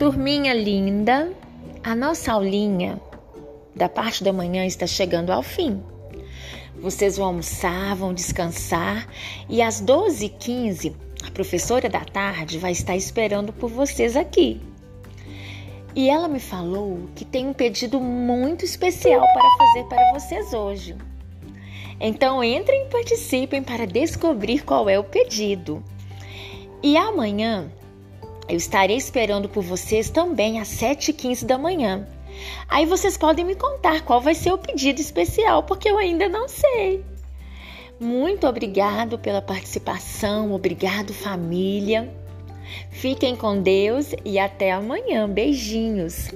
Turminha linda, a nossa aulinha da parte da manhã está chegando ao fim. Vocês vão almoçar, vão descansar e às 12h15 a professora da tarde vai estar esperando por vocês aqui. E ela me falou que tem um pedido muito especial para fazer para vocês hoje. Então entrem e participem para descobrir qual é o pedido. E amanhã eu estarei esperando por vocês também às 7h15 da manhã. Aí vocês podem me contar qual vai ser o pedido especial, porque eu ainda não sei. Muito obrigado pela participação, obrigado família. Fiquem com Deus e até amanhã. Beijinhos.